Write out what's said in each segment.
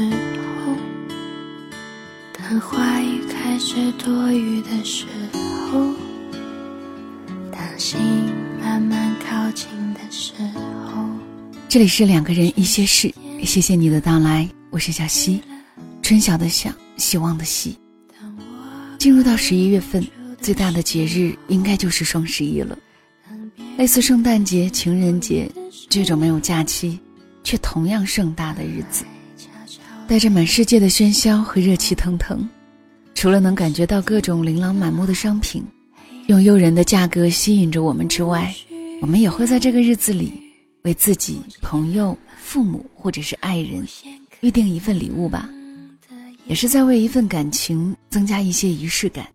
候，当话语开始多余的时候，当心慢慢靠近的时候。这里是两个人一些事，谢谢你的到来，我是小溪，春晓的晓，希望的希。进入到十一月份，最大的节日应该就是双十一了。类似圣诞节、情人节这种没有假期，却同样盛大的日子，带着满世界的喧嚣和热气腾腾。除了能感觉到各种琳琅满目的商品，用诱人的价格吸引着我们之外，我们也会在这个日子里，为自己、朋友、父母或者是爱人，预定一份礼物吧，也是在为一份感情增加一些仪式感。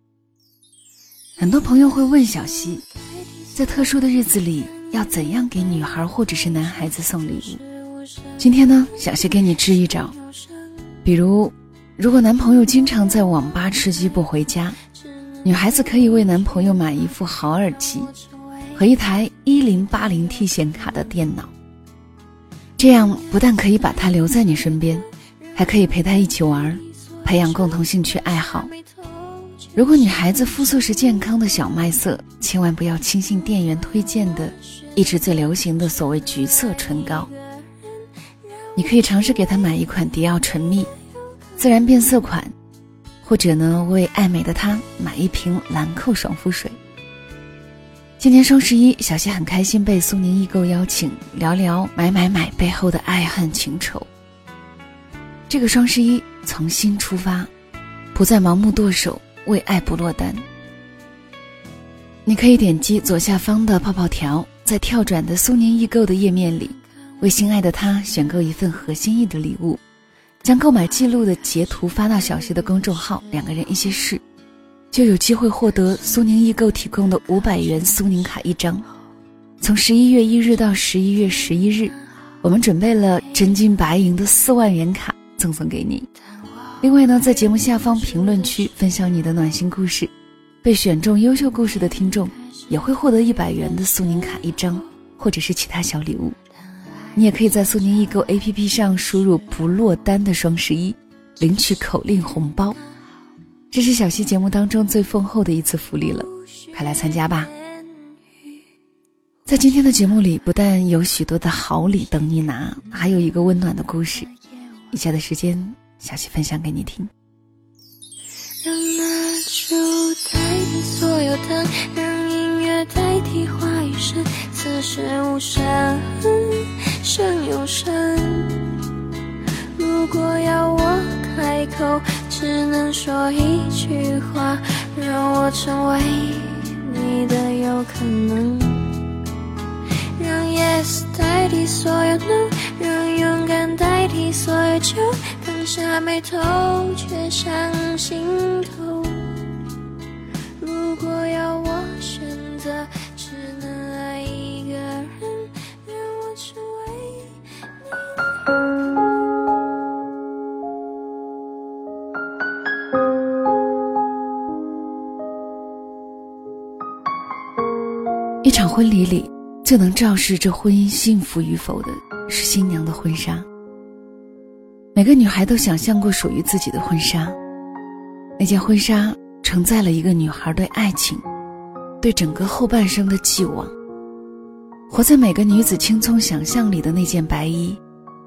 很多朋友会问小溪。在特殊的日子里，要怎样给女孩或者是男孩子送礼物？今天呢，小溪给你支一招。比如，如果男朋友经常在网吧吃鸡不回家，女孩子可以为男朋友买一副好耳机和一台一零八零 T 显卡的电脑。这样不但可以把他留在你身边，还可以陪他一起玩，培养共同兴趣爱好。如果女孩子肤色是健康的小麦色，千万不要轻信店员推荐的，一直最流行的所谓橘色唇膏。你可以尝试给她买一款迪奥唇蜜，自然变色款，或者呢为爱美的她买一瓶兰蔻爽肤水。今年双十一，小溪很开心被苏宁易购邀请聊聊买买买背后的爱恨情仇。这个双十一从心出发，不再盲目剁手。为爱不落单，你可以点击左下方的泡泡条，在跳转的苏宁易购的页面里，为心爱的他选购一份合心意的礼物，将购买记录的截图发到小溪的公众号“两个人一些事”，就有机会获得苏宁易购提供的五百元苏宁卡一张。从十一月一日到十一月十一日，我们准备了真金白银的四万元卡赠送给你。另外呢，在节目下方评论区分享你的暖心故事，被选中优秀故事的听众也会获得一百元的苏宁卡一张，或者是其他小礼物。你也可以在苏宁易购 APP 上输入“不落单的双十一”，领取口令红包。这是小溪节目当中最丰厚的一次福利了，快来参加吧！在今天的节目里，不但有许多的好礼等你拿，还有一个温暖的故事。以下的时间。小溪分享给你听。让蜡烛代替所有灯，让音乐代替话语声，此时无声胜有声。如果要我开口，只能说一句话，让我成为你的有可能。让 yes 代替所有 no，让勇敢代替所有酒。下眉头，却上心头。一场婚礼里，最能昭示这婚姻幸福与否的，是新娘的婚纱。每个女孩都想象过属于自己的婚纱，那件婚纱承载了一个女孩对爱情、对整个后半生的寄望。活在每个女子青葱想象里的那件白衣，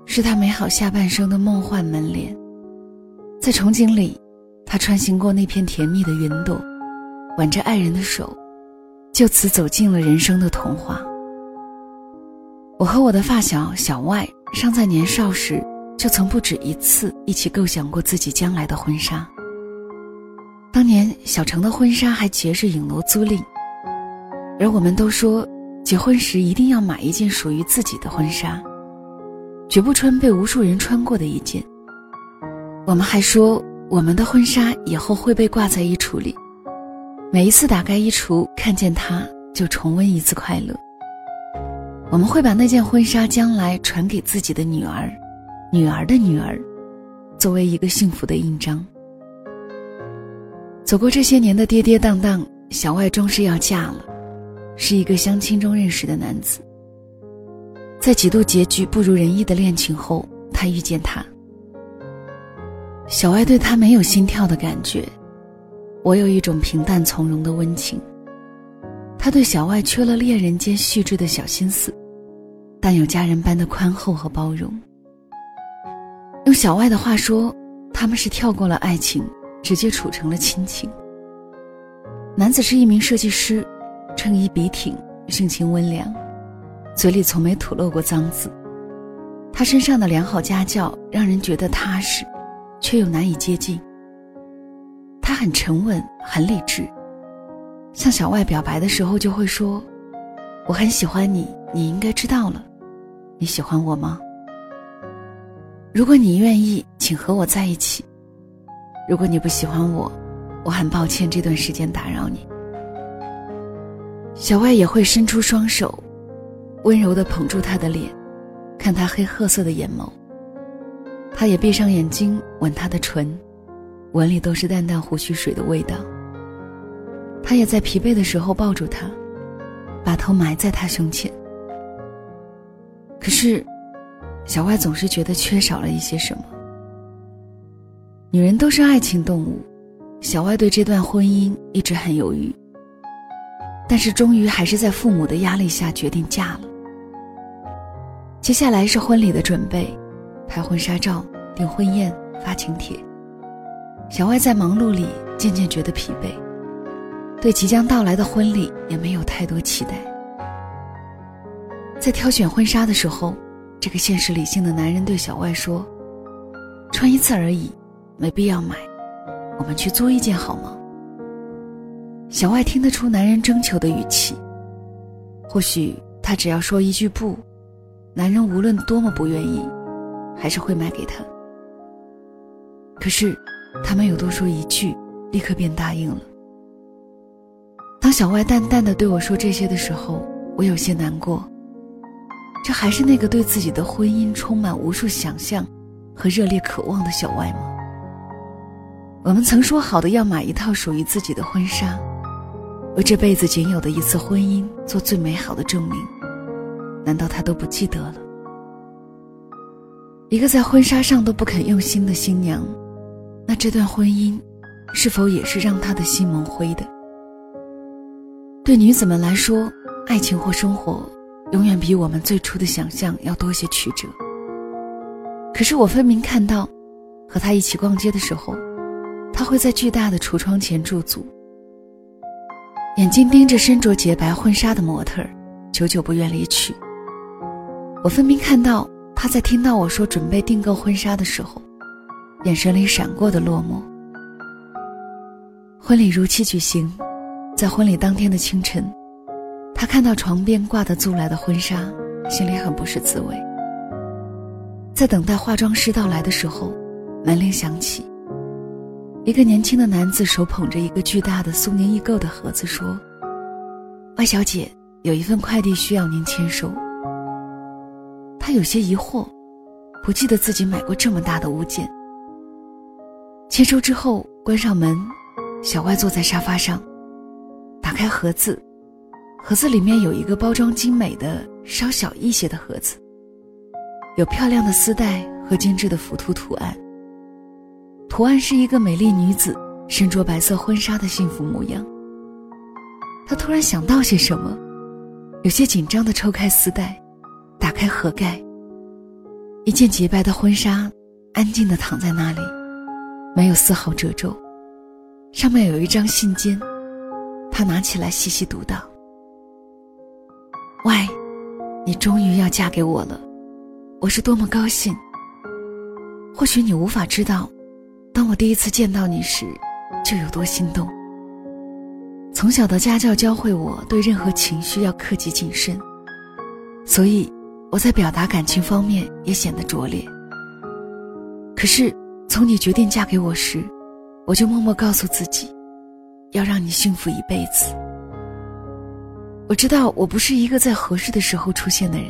是她美好下半生的梦幻门帘。在憧憬里，她穿行过那片甜蜜的云朵，挽着爱人的手，就此走进了人生的童话。我和我的发小小外尚在年少时。就曾不止一次一起构想过自己将来的婚纱。当年小程的婚纱还结着影楼租赁，而我们都说结婚时一定要买一件属于自己的婚纱，绝不穿被无数人穿过的一件。我们还说我们的婚纱以后会被挂在衣橱里，每一次打开衣橱看见它，就重温一次快乐。我们会把那件婚纱将来传给自己的女儿。女儿的女儿，作为一个幸福的印章。走过这些年的跌跌宕宕，小外终是要嫁了，是一个相亲中认识的男子。在几度结局不如人意的恋情后，他遇见他。小外对他没有心跳的感觉，我有一种平淡从容的温情。他对小外缺了恋人间细致的小心思，但有家人般的宽厚和包容。用小外的话说，他们是跳过了爱情，直接处成了亲情。男子是一名设计师，衬衣笔挺，性情温良，嘴里从没吐露过脏字。他身上的良好家教让人觉得踏实，却又难以接近。他很沉稳，很理智。向小外表白的时候，就会说：“我很喜欢你，你应该知道了。你喜欢我吗？如果你愿意，请和我在一起。如果你不喜欢我，我很抱歉这段时间打扰你。”小外也会伸出双手，温柔地捧住他的脸，看他黑褐色的眼眸。他也闭上眼睛，吻他的唇，吻里都是淡淡胡须水的味道。他也在疲惫的时候抱住他，把头埋在他胸前。可是，小外总是觉得缺少了一些什么。女人都是爱情动物，小外对这段婚姻一直很犹豫。但是，终于还是在父母的压力下决定嫁了。接下来是婚礼的准备，拍婚纱照、订婚宴、发请帖。小外在忙碌里渐渐觉得疲惫。对即将到来的婚礼也没有太多期待。在挑选婚纱的时候，这个现实理性的男人对小外说：“穿一次而已，没必要买，我们去租一件好吗？”小外听得出男人征求的语气。或许他只要说一句不，男人无论多么不愿意，还是会买给他。可是，他没有多说一句，立刻便答应了。当小外淡淡的对我说这些的时候，我有些难过。这还是那个对自己的婚姻充满无数想象和热烈渴望的小外吗？我们曾说好的要买一套属于自己的婚纱，为这辈子仅有的一次婚姻做最美好的证明，难道他都不记得了？一个在婚纱上都不肯用心的新娘，那这段婚姻，是否也是让他的心蒙灰的？对女子们来说，爱情或生活，永远比我们最初的想象要多些曲折。可是我分明看到，和他一起逛街的时候，他会在巨大的橱窗前驻足，眼睛盯着身着洁白婚纱的模特，久久不愿离去。我分明看到他在听到我说准备订购婚纱的时候，眼神里闪过的落寞。婚礼如期举行。在婚礼当天的清晨，他看到床边挂的租来的婚纱，心里很不是滋味。在等待化妆师到来的时候，门铃响起。一个年轻的男子手捧着一个巨大的苏宁易购的盒子，说：“外小姐，有一份快递需要您签收。”他有些疑惑，不记得自己买过这么大的物件。签收之后，关上门，小外坐在沙发上。打开盒子，盒子里面有一个包装精美的、稍小一些的盒子，有漂亮的丝带和精致的浮凸图案。图案是一个美丽女子身着白色婚纱的幸福模样。他突然想到些什么，有些紧张的抽开丝带，打开盒盖。一件洁白的婚纱，安静的躺在那里，没有丝毫褶皱，上面有一张信笺。他拿起来细细读道：“喂，你终于要嫁给我了，我是多么高兴。或许你无法知道，当我第一次见到你时，就有多心动。从小的家教教会我对任何情绪要克己谨慎，所以我在表达感情方面也显得拙劣。可是从你决定嫁给我时，我就默默告诉自己。”要让你幸福一辈子。我知道我不是一个在合适的时候出现的人，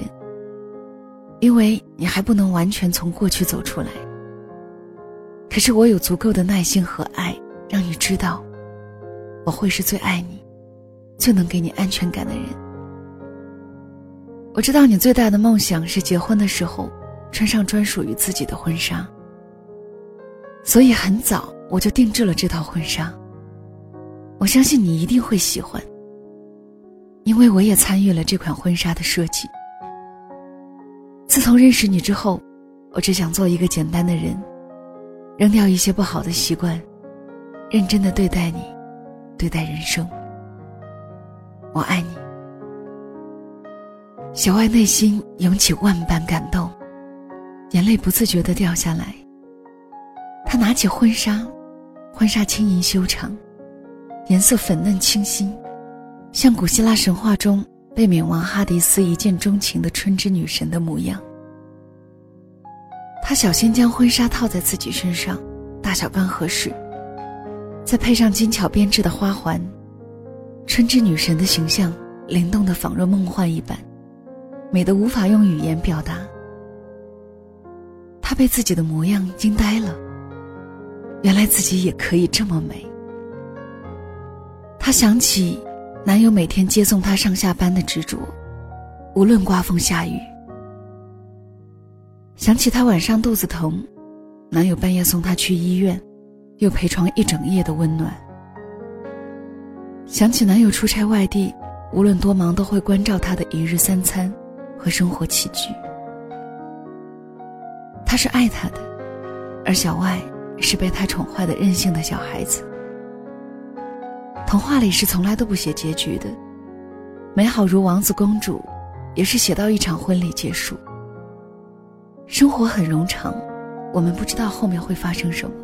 因为你还不能完全从过去走出来。可是我有足够的耐心和爱，让你知道，我会是最爱你、最能给你安全感的人。我知道你最大的梦想是结婚的时候，穿上专属于自己的婚纱。所以很早我就定制了这套婚纱。我相信你一定会喜欢，因为我也参与了这款婚纱的设计。自从认识你之后，我只想做一个简单的人，扔掉一些不好的习惯，认真的对待你，对待人生。我爱你。小外内心涌起万般感动，眼泪不自觉的掉下来。他拿起婚纱，婚纱轻盈修长。颜色粉嫩清新，像古希腊神话中被冥王哈迪斯一见钟情的春之女神的模样。她小心将婚纱套在自己身上，大小刚合适，再配上精巧编织的花环，春之女神的形象灵动的仿若梦幻一般，美得无法用语言表达。她被自己的模样惊呆了，原来自己也可以这么美。她想起男友每天接送她上下班的执着，无论刮风下雨。想起她晚上肚子疼，男友半夜送她去医院，又陪床一整夜的温暖。想起男友出差外地，无论多忙都会关照她的一日三餐和生活起居。他是爱她的，而小外是被他宠坏的任性的小孩子。童话里是从来都不写结局的，美好如王子公主，也是写到一场婚礼结束。生活很冗长，我们不知道后面会发生什么。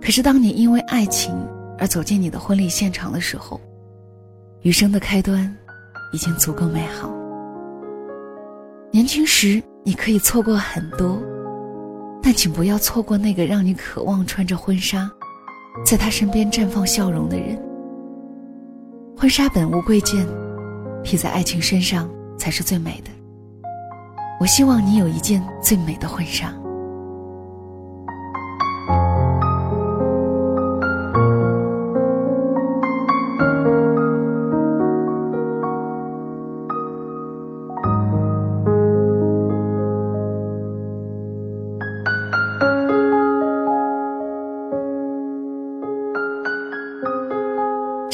可是当你因为爱情而走进你的婚礼现场的时候，余生的开端已经足够美好。年轻时你可以错过很多，但请不要错过那个让你渴望穿着婚纱。在他身边绽放笑容的人。婚纱本无贵贱，披在爱情身上才是最美的。我希望你有一件最美的婚纱。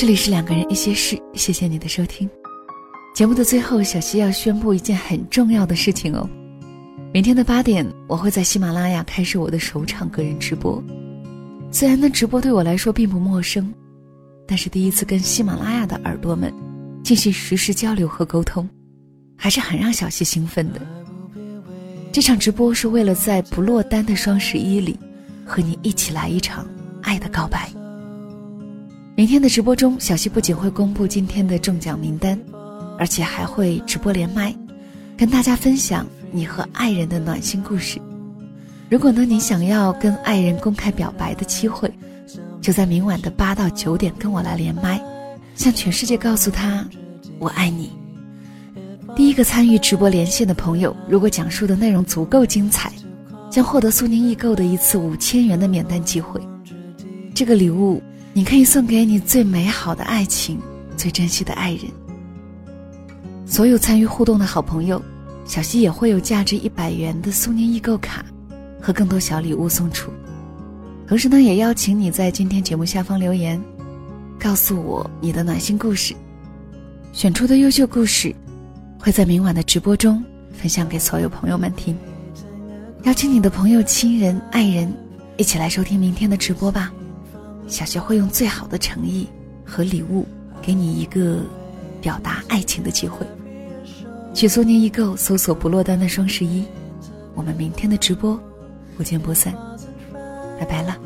这里是两个人一些事，谢谢你的收听。节目的最后，小溪要宣布一件很重要的事情哦。明天的八点，我会在喜马拉雅开始我的首场个人直播。虽然那直播对我来说并不陌生，但是第一次跟喜马拉雅的耳朵们进行实时交流和沟通，还是很让小溪兴奋的。这场直播是为了在不落单的双十一里，和你一起来一场爱的告白。明天的直播中，小溪不仅会公布今天的中奖名单，而且还会直播连麦，跟大家分享你和爱人的暖心故事。如果呢，你想要跟爱人公开表白的机会，就在明晚的八到九点跟我来连麦，向全世界告诉他我爱你。第一个参与直播连线的朋友，如果讲述的内容足够精彩，将获得苏宁易购的一次五千元的免单机会。这个礼物。你可以送给你最美好的爱情，最珍惜的爱人。所有参与互动的好朋友，小溪也会有价值一百元的苏宁易购卡和更多小礼物送出。同时呢，也邀请你在今天节目下方留言，告诉我你的暖心故事。选出的优秀故事，会在明晚的直播中分享给所有朋友们听。邀请你的朋友、亲人、爱人一起来收听明天的直播吧。小学会用最好的诚意和礼物，给你一个表达爱情的机会。去苏宁易购搜索“不落单的双十一”，我们明天的直播不见不散，拜拜了。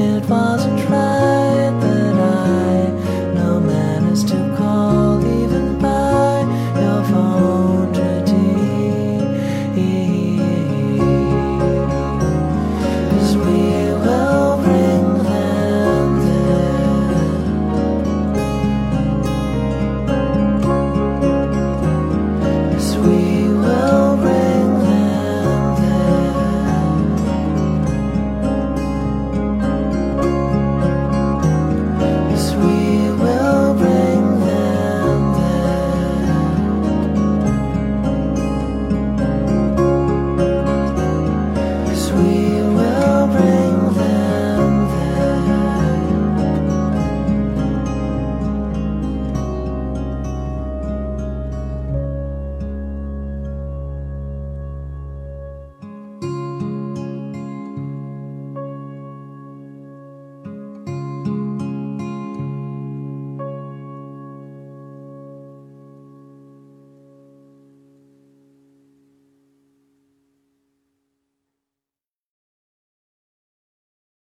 It wasn't